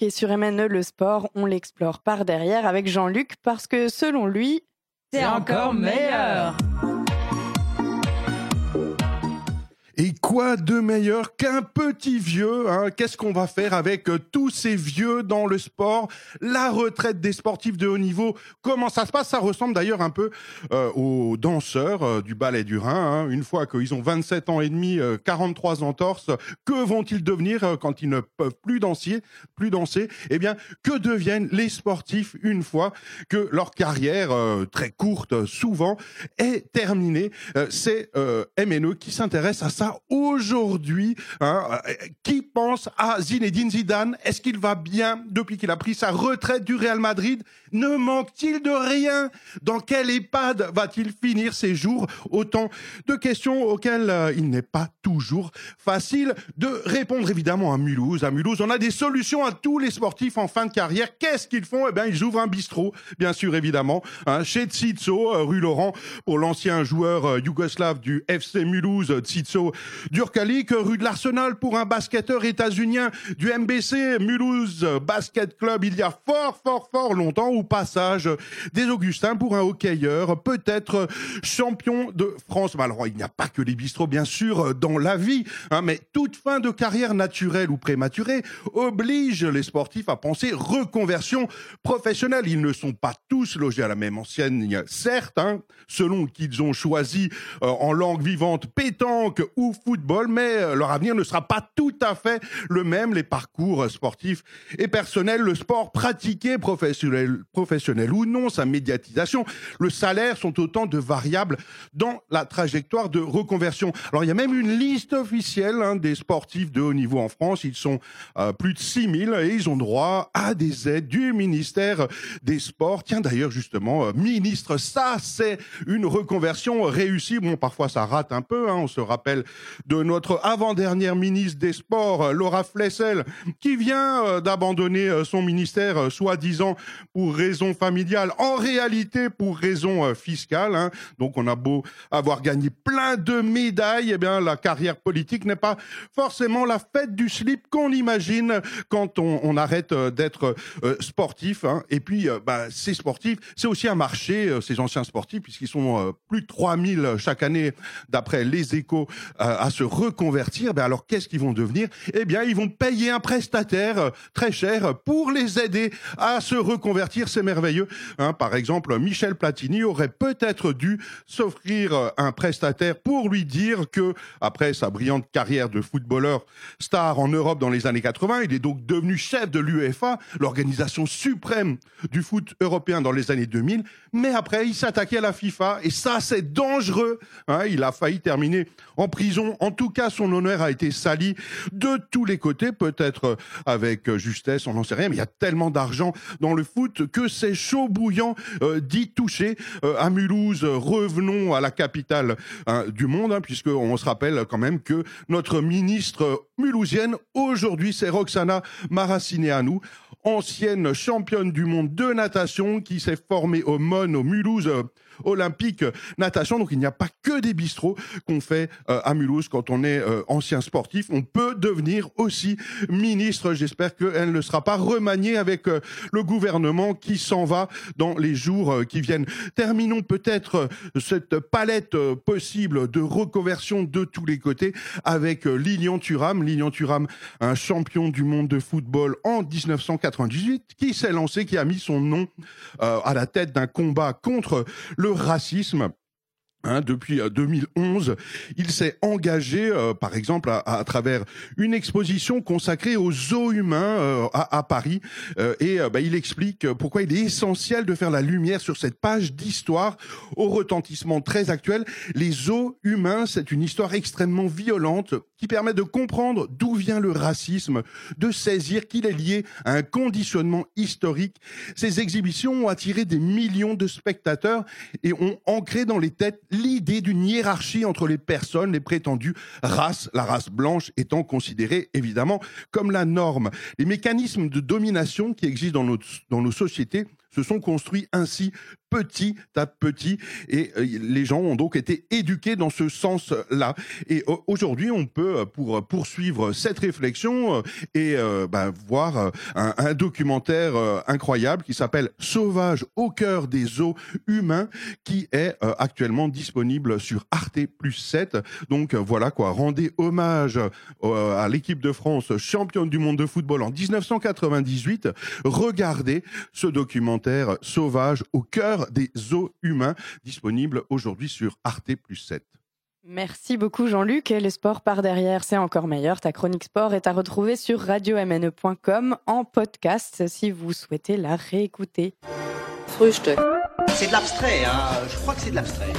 Et sur MNE Le Sport, on l'explore par derrière avec Jean-Luc parce que selon lui, c'est encore meilleur. Et quoi de meilleur qu'un petit vieux hein? Qu'est-ce qu'on va faire avec euh, tous ces vieux dans le sport? La retraite des sportifs de haut niveau, comment ça se passe? Ça ressemble d'ailleurs un peu euh, aux danseurs euh, du ballet du Rhin. Hein. Une fois qu'ils ont 27 ans et demi, 43 entorses, que vont-ils devenir quand ils ne peuvent plus danser, plus danser? Eh bien, que deviennent les sportifs une fois que leur carrière, très courte souvent, est terminée? C'est MNE qui s'intéresse à ça aujourd'hui. Hein, euh, qui pense à Zinedine Zidane. Est-ce qu'il va bien depuis qu'il a pris sa retraite du Real Madrid? Ne manque-t-il de rien? Dans quel EHPAD va-t-il finir ses jours? Autant de questions auxquelles euh, il n'est pas toujours facile de répondre. Évidemment, à Mulhouse, à Mulhouse, on a des solutions à tous les sportifs en fin de carrière. Qu'est-ce qu'ils font? Eh bien, ils ouvrent un bistrot, bien sûr, évidemment, hein, chez Tsizo, euh, rue Laurent, pour l'ancien joueur yougoslave du FC Mulhouse, Tsizo Durkalik, rue de l'Arsenal pour un basketteur états-unien du MBC Mulhouse Basket Club il y a fort, fort, fort longtemps au passage des Augustins pour un hockeyeur, peut-être champion de France. il n'y a pas que les bistrots, bien sûr, dans la vie, hein, mais toute fin de carrière naturelle ou prématurée oblige les sportifs à penser reconversion professionnelle. Ils ne sont pas tous logés à la même ancienne, certes, hein, selon qu'ils ont choisi euh, en langue vivante pétanque ou football, mais leur avenir ne sera pas tout à fait le même. Les parcours sportifs et personnels, le sport pratiqué, professionnel, ou non, sa médiatisation, le salaire sont autant de variables dans la trajectoire de reconversion. Alors il y a même une liste officielle hein, des sportifs de haut niveau en France. Ils sont euh, plus de 6000 et ils ont droit à des aides du ministère des Sports. Tiens d'ailleurs justement, euh, ministre, ça c'est une reconversion réussie. Bon, parfois ça rate un peu. Hein. On se rappelle de notre avant-dernière ministre des Sports, Laura Flessel, qui vient euh, d'abandonner euh, son ministère, euh, soi-disant pour raison familiale, en réalité pour raison fiscale. Hein. Donc on a beau avoir gagné plein de médailles, eh bien la carrière politique n'est pas forcément la fête du slip qu'on imagine quand on, arrête d'être sportif. Hein. Et puis, bah, ces sportifs, c'est aussi un marché, ces anciens sportifs, puisqu'ils sont plus de 3000 chaque année, d'après les échos, à se reconvertir, ben alors qu'est-ce qu'ils vont devenir? Eh bien, ils vont payer un prestataire euh, très cher pour les aider à se reconvertir. C'est merveilleux. Hein. par exemple, Michel Platini aurait peut-être dû s'offrir euh, un prestataire pour lui dire que, après sa brillante carrière de footballeur star en Europe dans les années 80, il est donc devenu chef de l'UEFA, l'organisation suprême du foot européen dans les années 2000. Mais après, il s'attaquait à la FIFA et ça, c'est dangereux. Hein. il a failli terminer en prison en tout cas, son honneur a été sali de tous les côtés, peut-être avec justesse, on n'en sait rien, mais il y a tellement d'argent dans le foot que c'est chaud bouillant euh, d'y toucher. Euh, à Mulhouse, revenons à la capitale hein, du monde, hein, puisqu'on se rappelle quand même que notre ministre mulhousienne, aujourd'hui, c'est Roxana Maracineanu, ancienne championne du monde de natation qui s'est formée au MON, au Mulhouse olympique natation. Donc il n'y a pas que des bistrots qu'on fait euh, à Mulhouse quand on est euh, ancien sportif. On peut devenir aussi ministre. J'espère qu'elle ne sera pas remaniée avec euh, le gouvernement qui s'en va dans les jours qui viennent. Terminons peut-être cette palette possible de reconversion de tous les côtés avec Lilian Thuram. Lilian Thuram, un champion du monde de football en 1998, qui s'est lancé, qui a mis son nom à la tête d'un combat contre le racisme Hein, depuis 2011, euh, il s'est engagé, euh, par exemple, à, travers une exposition consacrée aux zoos humains euh, à, Paris, et bah, il explique pourquoi il est essentiel de faire la lumière sur cette page d'histoire au retentissement très actuel. Les zoos humains, c'est une histoire extrêmement violente qui permet de comprendre d'où vient le racisme, de saisir qu'il est lié à un conditionnement historique. Ces exhibitions ont attiré des millions de spectateurs et ont ancré dans les têtes l'idée d'une hiérarchie entre les personnes, les prétendues races, la race blanche étant considérée évidemment comme la norme. Les mécanismes de domination qui existent dans dans nos sociétés se sont construits ainsi petit à petit et euh, les gens ont donc été éduqués dans ce sens-là. Et euh, aujourd'hui, on peut, pour poursuivre cette réflexion et bah, voir un, un documentaire incroyable qui s'appelle Sauvage au cœur des eaux humains qui est actuellement disponible sur Arte plus 7. Donc voilà quoi, rendez hommage à l'équipe de France championne du monde de football en 1998. Regardez ce documentaire sauvage au cœur des eaux humains, disponible aujourd'hui sur Arte plus 7. Merci beaucoup Jean-Luc. Les sports par derrière, c'est encore meilleur. Ta chronique sport est à retrouver sur radiomne.com en podcast si vous souhaitez la réécouter. Frühstück. C'est de l'abstrait, hein je crois que c'est de l'abstrait.